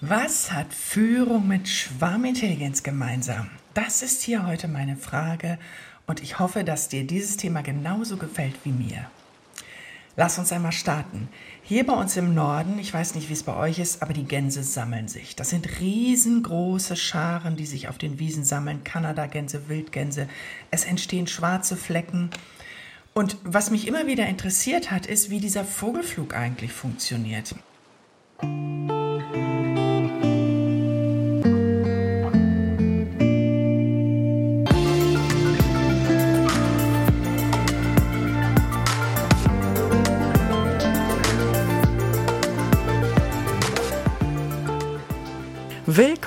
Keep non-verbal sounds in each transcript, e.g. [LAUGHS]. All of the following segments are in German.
Was hat Führung mit Schwarmintelligenz gemeinsam? Das ist hier heute meine Frage und ich hoffe, dass dir dieses Thema genauso gefällt wie mir. Lass uns einmal starten. Hier bei uns im Norden, ich weiß nicht, wie es bei euch ist, aber die Gänse sammeln sich. Das sind riesengroße Scharen, die sich auf den Wiesen sammeln. Kanadagänse, Wildgänse. Es entstehen schwarze Flecken. Und was mich immer wieder interessiert hat, ist, wie dieser Vogelflug eigentlich funktioniert.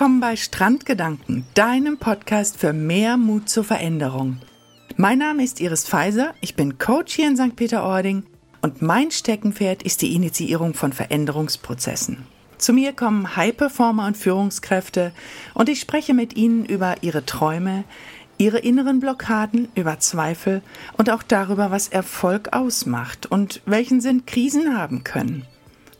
Willkommen bei Strandgedanken, deinem Podcast für mehr Mut zur Veränderung. Mein Name ist Iris Pfizer, ich bin Coach hier in St. Peter-Ording und mein Steckenpferd ist die Initiierung von Veränderungsprozessen. Zu mir kommen High-Performer und Führungskräfte und ich spreche mit ihnen über ihre Träume, ihre inneren Blockaden, über Zweifel und auch darüber, was Erfolg ausmacht und welchen Sinn Krisen haben können.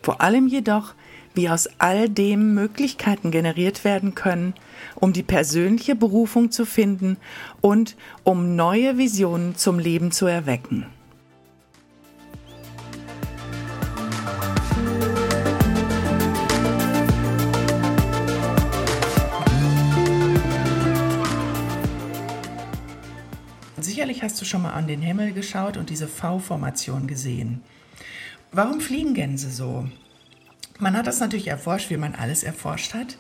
Vor allem jedoch, wie aus all dem Möglichkeiten generiert werden können, um die persönliche Berufung zu finden und um neue Visionen zum Leben zu erwecken. Sicherlich hast du schon mal an den Himmel geschaut und diese V-Formation gesehen. Warum fliegen Gänse so? Man hat das natürlich erforscht, wie man alles erforscht hat.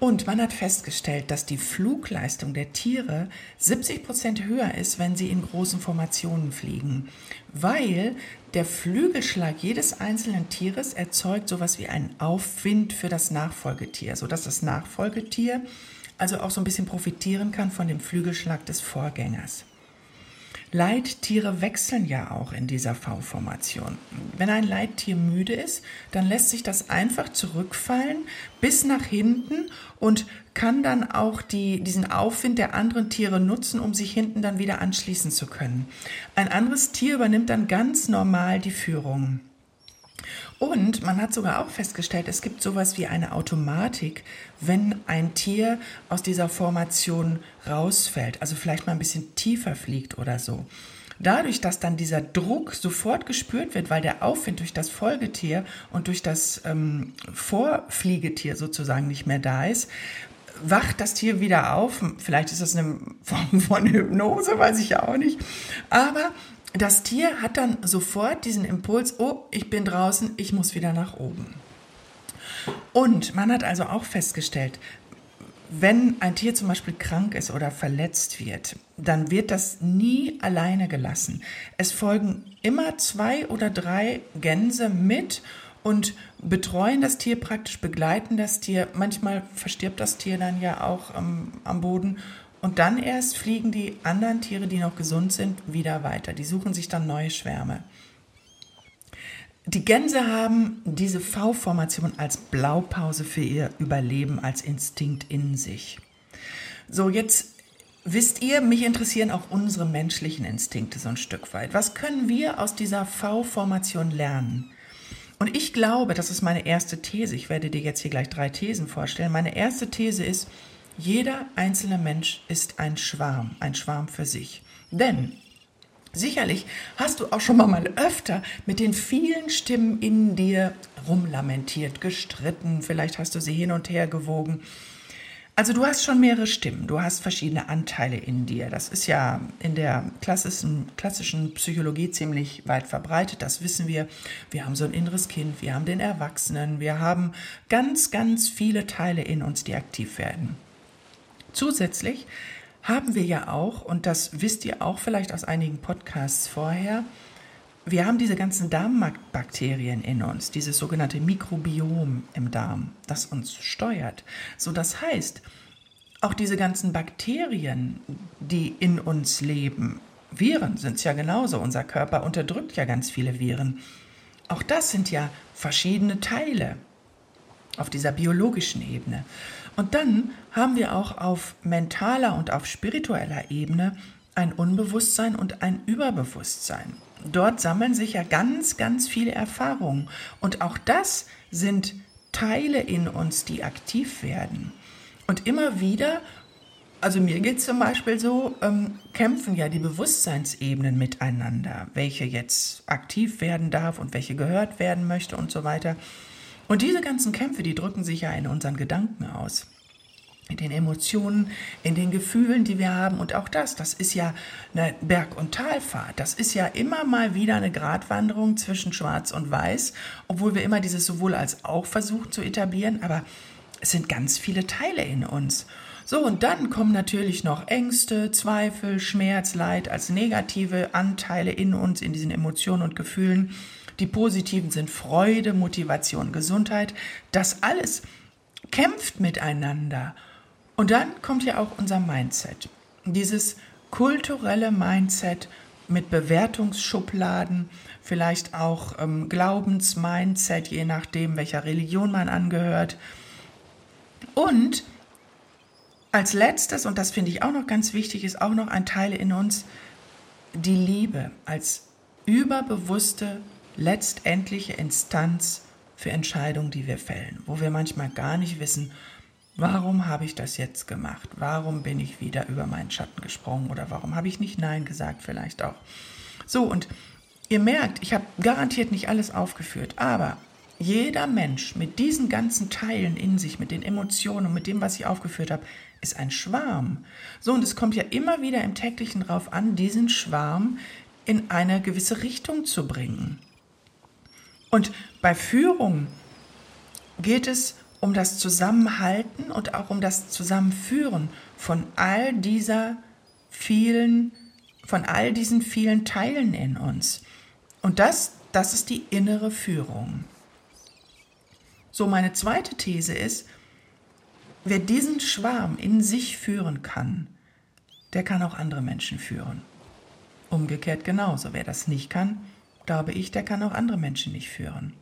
Und man hat festgestellt, dass die Flugleistung der Tiere 70 Prozent höher ist, wenn sie in großen Formationen fliegen, weil der Flügelschlag jedes einzelnen Tieres erzeugt sowas wie einen Aufwind für das Nachfolgetier, sodass das Nachfolgetier also auch so ein bisschen profitieren kann von dem Flügelschlag des Vorgängers. Leittiere wechseln ja auch in dieser V-Formation. Wenn ein Leittier müde ist, dann lässt sich das einfach zurückfallen bis nach hinten und kann dann auch die, diesen Aufwind der anderen Tiere nutzen, um sich hinten dann wieder anschließen zu können. Ein anderes Tier übernimmt dann ganz normal die Führung. Und man hat sogar auch festgestellt, es gibt sowas wie eine Automatik, wenn ein Tier aus dieser Formation rausfällt, also vielleicht mal ein bisschen tiefer fliegt oder so. Dadurch, dass dann dieser Druck sofort gespürt wird, weil der Aufwind durch das Folgetier und durch das ähm, Vorfliegetier sozusagen nicht mehr da ist, wacht das Tier wieder auf. Vielleicht ist das eine Form von Hypnose, [LAUGHS] weiß ich ja auch nicht. Aber das Tier hat dann sofort diesen Impuls, oh, ich bin draußen, ich muss wieder nach oben. Und man hat also auch festgestellt, wenn ein Tier zum Beispiel krank ist oder verletzt wird, dann wird das nie alleine gelassen. Es folgen immer zwei oder drei Gänse mit und betreuen das Tier praktisch, begleiten das Tier. Manchmal verstirbt das Tier dann ja auch am, am Boden und dann erst fliegen die anderen Tiere, die noch gesund sind, wieder weiter. Die suchen sich dann neue Schwärme. Die Gänse haben diese V-Formation als Blaupause für ihr Überleben, als Instinkt in sich. So, jetzt wisst ihr, mich interessieren auch unsere menschlichen Instinkte so ein Stück weit. Was können wir aus dieser V-Formation lernen? Und ich glaube, das ist meine erste These. Ich werde dir jetzt hier gleich drei Thesen vorstellen. Meine erste These ist, jeder einzelne Mensch ist ein Schwarm, ein Schwarm für sich. Denn sicherlich hast du auch schon mal, öfter mit den vielen Stimmen in dir rumlamentiert, gestritten, vielleicht hast du sie hin und her gewogen. Also du hast schon mehrere Stimmen, du hast verschiedene Anteile in dir. Das ist ja in der klassischen, klassischen Psychologie ziemlich weit verbreitet, das wissen wir. Wir haben so ein inneres Kind, wir haben den Erwachsenen, wir haben ganz, ganz viele Teile in uns, die aktiv werden. Zusätzlich haben wir ja auch, und das wisst ihr auch vielleicht aus einigen Podcasts vorher, wir haben diese ganzen Darmbakterien in uns, dieses sogenannte Mikrobiom im Darm, das uns steuert. So, das heißt, auch diese ganzen Bakterien, die in uns leben, Viren sind es ja genauso. Unser Körper unterdrückt ja ganz viele Viren. Auch das sind ja verschiedene Teile auf dieser biologischen Ebene. Und dann haben wir auch auf mentaler und auf spiritueller Ebene ein Unbewusstsein und ein Überbewusstsein. Dort sammeln sich ja ganz, ganz viele Erfahrungen. Und auch das sind Teile in uns, die aktiv werden. Und immer wieder, also mir geht es zum Beispiel so, ähm, kämpfen ja die Bewusstseinsebenen miteinander, welche jetzt aktiv werden darf und welche gehört werden möchte und so weiter. Und diese ganzen Kämpfe, die drücken sich ja in unseren Gedanken aus in den Emotionen, in den Gefühlen, die wir haben. Und auch das, das ist ja eine Berg- und Talfahrt. Das ist ja immer mal wieder eine Gratwanderung zwischen Schwarz und Weiß, obwohl wir immer dieses sowohl als auch versuchen zu etablieren. Aber es sind ganz viele Teile in uns. So, und dann kommen natürlich noch Ängste, Zweifel, Schmerz, Leid als negative Anteile in uns, in diesen Emotionen und Gefühlen. Die positiven sind Freude, Motivation, Gesundheit. Das alles kämpft miteinander. Und dann kommt ja auch unser Mindset. Dieses kulturelle Mindset mit Bewertungsschubladen, vielleicht auch ähm, Glaubensmindset, je nachdem, welcher Religion man angehört. Und als letztes, und das finde ich auch noch ganz wichtig, ist auch noch ein Teil in uns, die Liebe als überbewusste, letztendliche Instanz für Entscheidungen, die wir fällen, wo wir manchmal gar nicht wissen, Warum habe ich das jetzt gemacht? Warum bin ich wieder über meinen Schatten gesprungen? Oder warum habe ich nicht Nein gesagt vielleicht auch? So, und ihr merkt, ich habe garantiert nicht alles aufgeführt, aber jeder Mensch mit diesen ganzen Teilen in sich, mit den Emotionen und mit dem, was ich aufgeführt habe, ist ein Schwarm. So, und es kommt ja immer wieder im täglichen drauf an, diesen Schwarm in eine gewisse Richtung zu bringen. Und bei Führung geht es um das Zusammenhalten und auch um das Zusammenführen von all dieser vielen, von all diesen vielen Teilen in uns. Und das, das ist die innere Führung. So, meine zweite These ist, wer diesen Schwarm in sich führen kann, der kann auch andere Menschen führen. Umgekehrt genauso. Wer das nicht kann, glaube ich, der kann auch andere Menschen nicht führen.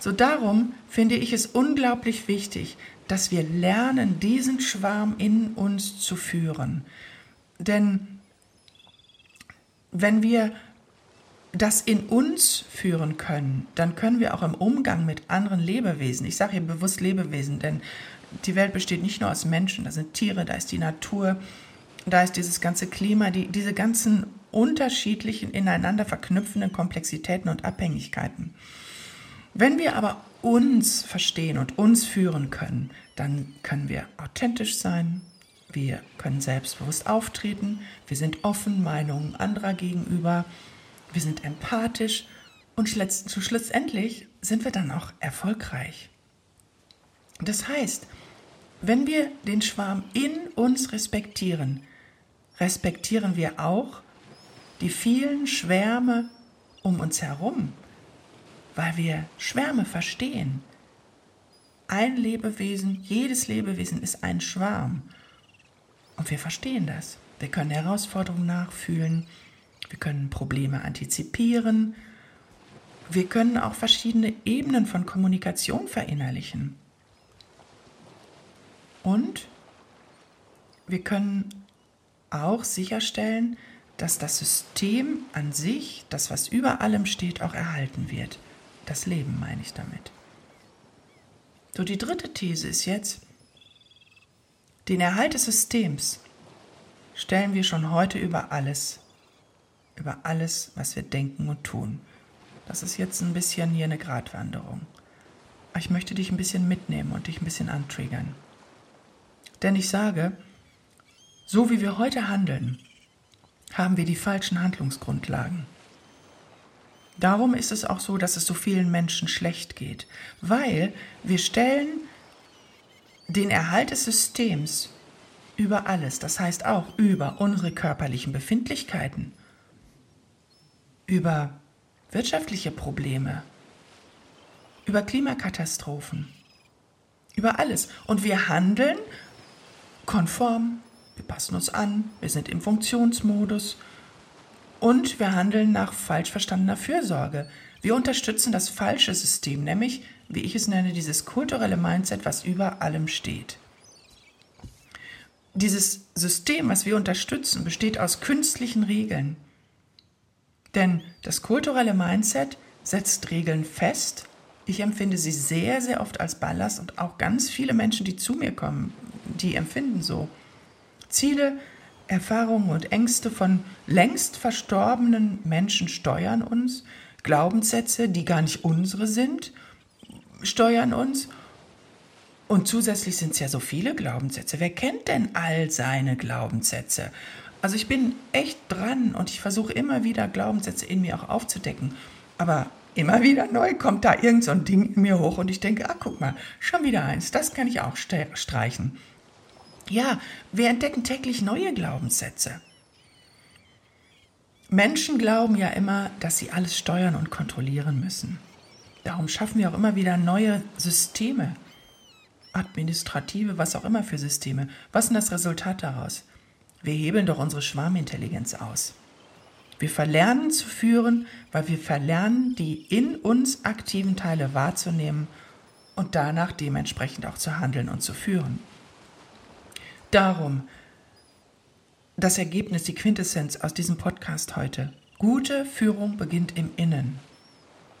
So darum finde ich es unglaublich wichtig, dass wir lernen, diesen Schwarm in uns zu führen. Denn wenn wir das in uns führen können, dann können wir auch im Umgang mit anderen Lebewesen, ich sage hier bewusst Lebewesen, denn die Welt besteht nicht nur aus Menschen, da sind Tiere, da ist die Natur, da ist dieses ganze Klima, die, diese ganzen unterschiedlichen, ineinander verknüpfenden Komplexitäten und Abhängigkeiten. Wenn wir aber uns verstehen und uns führen können, dann können wir authentisch sein, wir können selbstbewusst auftreten, wir sind offen Meinungen anderer gegenüber, wir sind empathisch und schlussendlich sind wir dann auch erfolgreich. Das heißt, wenn wir den Schwarm in uns respektieren, respektieren wir auch die vielen Schwärme um uns herum, weil wir Schwärme verstehen. Ein Lebewesen, jedes Lebewesen ist ein Schwarm. Und wir verstehen das. Wir können Herausforderungen nachfühlen, wir können Probleme antizipieren, wir können auch verschiedene Ebenen von Kommunikation verinnerlichen. Und wir können auch sicherstellen, dass das System an sich, das was über allem steht, auch erhalten wird. Das Leben meine ich damit. So, die dritte These ist jetzt, den Erhalt des Systems stellen wir schon heute über alles, über alles, was wir denken und tun. Das ist jetzt ein bisschen hier eine Gratwanderung. Ich möchte dich ein bisschen mitnehmen und dich ein bisschen antriggern. Denn ich sage, so wie wir heute handeln, haben wir die falschen Handlungsgrundlagen. Darum ist es auch so, dass es so vielen Menschen schlecht geht, weil wir stellen den Erhalt des Systems über alles, das heißt auch über unsere körperlichen Befindlichkeiten, über wirtschaftliche Probleme, über Klimakatastrophen, über alles. Und wir handeln konform, wir passen uns an, wir sind im Funktionsmodus und wir handeln nach falsch verstandener Fürsorge. Wir unterstützen das falsche System, nämlich, wie ich es nenne, dieses kulturelle Mindset, was über allem steht. Dieses System, was wir unterstützen, besteht aus künstlichen Regeln. Denn das kulturelle Mindset setzt Regeln fest Ich empfinde sie sehr, sehr oft als Ballast und auch ganz viele Menschen, die zu mir kommen, die empfinden so. Ziele, Erfahrungen und Ängste von längst verstorbenen Menschen steuern uns. Glaubenssätze, die gar nicht unsere sind, steuern uns. Und zusätzlich sind es ja so viele Glaubenssätze. Wer kennt denn all seine Glaubenssätze? Also ich bin echt dran und ich versuche immer wieder Glaubenssätze in mir auch aufzudecken. Aber immer wieder neu kommt da irgend so ein Ding in mir hoch und ich denke, ah, guck mal, schon wieder eins, das kann ich auch streichen. Ja, wir entdecken täglich neue Glaubenssätze. Menschen glauben ja immer, dass sie alles steuern und kontrollieren müssen. Darum schaffen wir auch immer wieder neue Systeme, administrative, was auch immer für Systeme. Was ist das Resultat daraus? Wir hebeln doch unsere Schwarmintelligenz aus. Wir verlernen zu führen, weil wir verlernen, die in uns aktiven Teile wahrzunehmen und danach dementsprechend auch zu handeln und zu führen. Darum das Ergebnis, die Quintessenz aus diesem Podcast heute. Gute Führung beginnt im Innen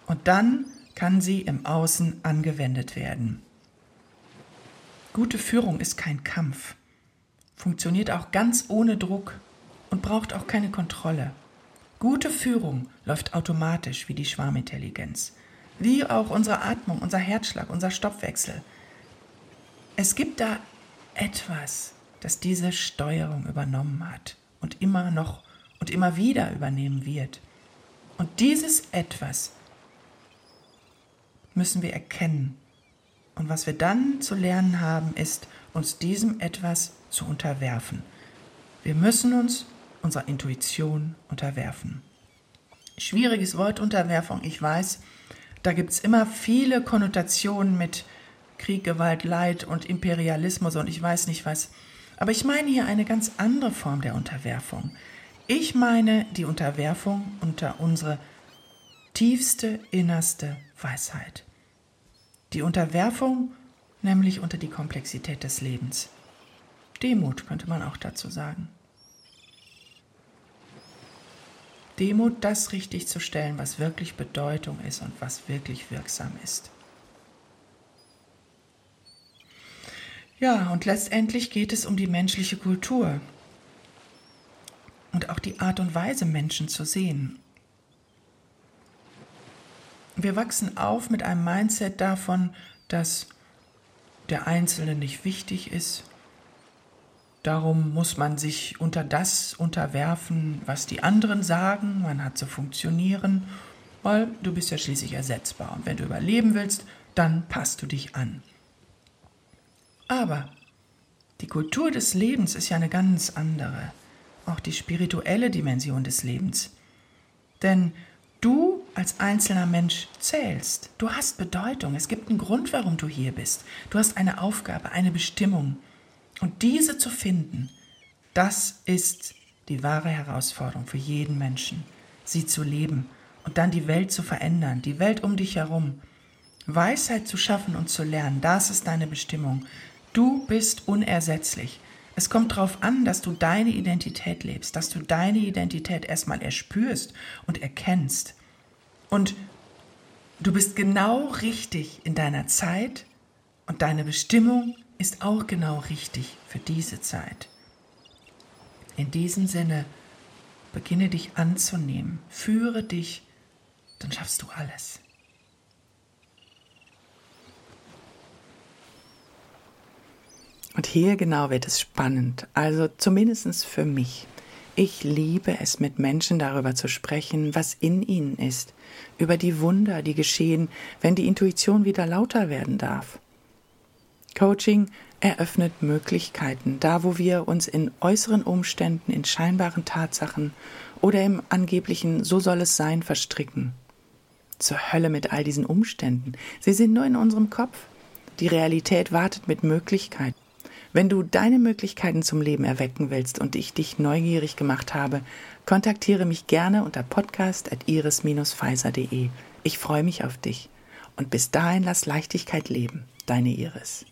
und dann kann sie im Außen angewendet werden. Gute Führung ist kein Kampf, funktioniert auch ganz ohne Druck und braucht auch keine Kontrolle. Gute Führung läuft automatisch wie die Schwarmintelligenz, wie auch unsere Atmung, unser Herzschlag, unser Stoffwechsel. Es gibt da etwas, das diese Steuerung übernommen hat und immer noch und immer wieder übernehmen wird. Und dieses etwas müssen wir erkennen. Und was wir dann zu lernen haben, ist, uns diesem etwas zu unterwerfen. Wir müssen uns unserer Intuition unterwerfen. Schwieriges Wort Unterwerfung, ich weiß, da gibt es immer viele Konnotationen mit Krieg, Gewalt, Leid und Imperialismus und ich weiß nicht was. Aber ich meine hier eine ganz andere Form der Unterwerfung. Ich meine die Unterwerfung unter unsere tiefste, innerste Weisheit. Die Unterwerfung nämlich unter die Komplexität des Lebens. Demut könnte man auch dazu sagen. Demut, das richtig zu stellen, was wirklich Bedeutung ist und was wirklich wirksam ist. Ja, und letztendlich geht es um die menschliche Kultur und auch die Art und Weise, Menschen zu sehen. Wir wachsen auf mit einem Mindset davon, dass der Einzelne nicht wichtig ist, Darum muss man sich unter das unterwerfen, was die anderen sagen. Man hat zu funktionieren, weil du bist ja schließlich ersetzbar. Und wenn du überleben willst, dann passt du dich an. Aber die Kultur des Lebens ist ja eine ganz andere. Auch die spirituelle Dimension des Lebens. Denn du als einzelner Mensch zählst. Du hast Bedeutung. Es gibt einen Grund, warum du hier bist. Du hast eine Aufgabe, eine Bestimmung. Und diese zu finden, das ist die wahre Herausforderung für jeden Menschen, sie zu leben und dann die Welt zu verändern, die Welt um dich herum. Weisheit zu schaffen und zu lernen, das ist deine Bestimmung. Du bist unersetzlich. Es kommt darauf an, dass du deine Identität lebst, dass du deine Identität erstmal erspürst und erkennst. Und du bist genau richtig in deiner Zeit und deine Bestimmung ist auch genau richtig für diese Zeit. In diesem Sinne, beginne dich anzunehmen, führe dich, dann schaffst du alles. Und hier genau wird es spannend, also zumindest für mich. Ich liebe es, mit Menschen darüber zu sprechen, was in ihnen ist, über die Wunder, die geschehen, wenn die Intuition wieder lauter werden darf. Coaching eröffnet Möglichkeiten, da wo wir uns in äußeren Umständen, in scheinbaren Tatsachen oder im angeblichen So soll es sein verstricken. Zur Hölle mit all diesen Umständen. Sie sind nur in unserem Kopf. Die Realität wartet mit Möglichkeiten. Wenn du deine Möglichkeiten zum Leben erwecken willst und ich dich neugierig gemacht habe, kontaktiere mich gerne unter podcast.iris-pfizer.de. Ich freue mich auf dich. Und bis dahin lass Leichtigkeit leben. Deine Iris.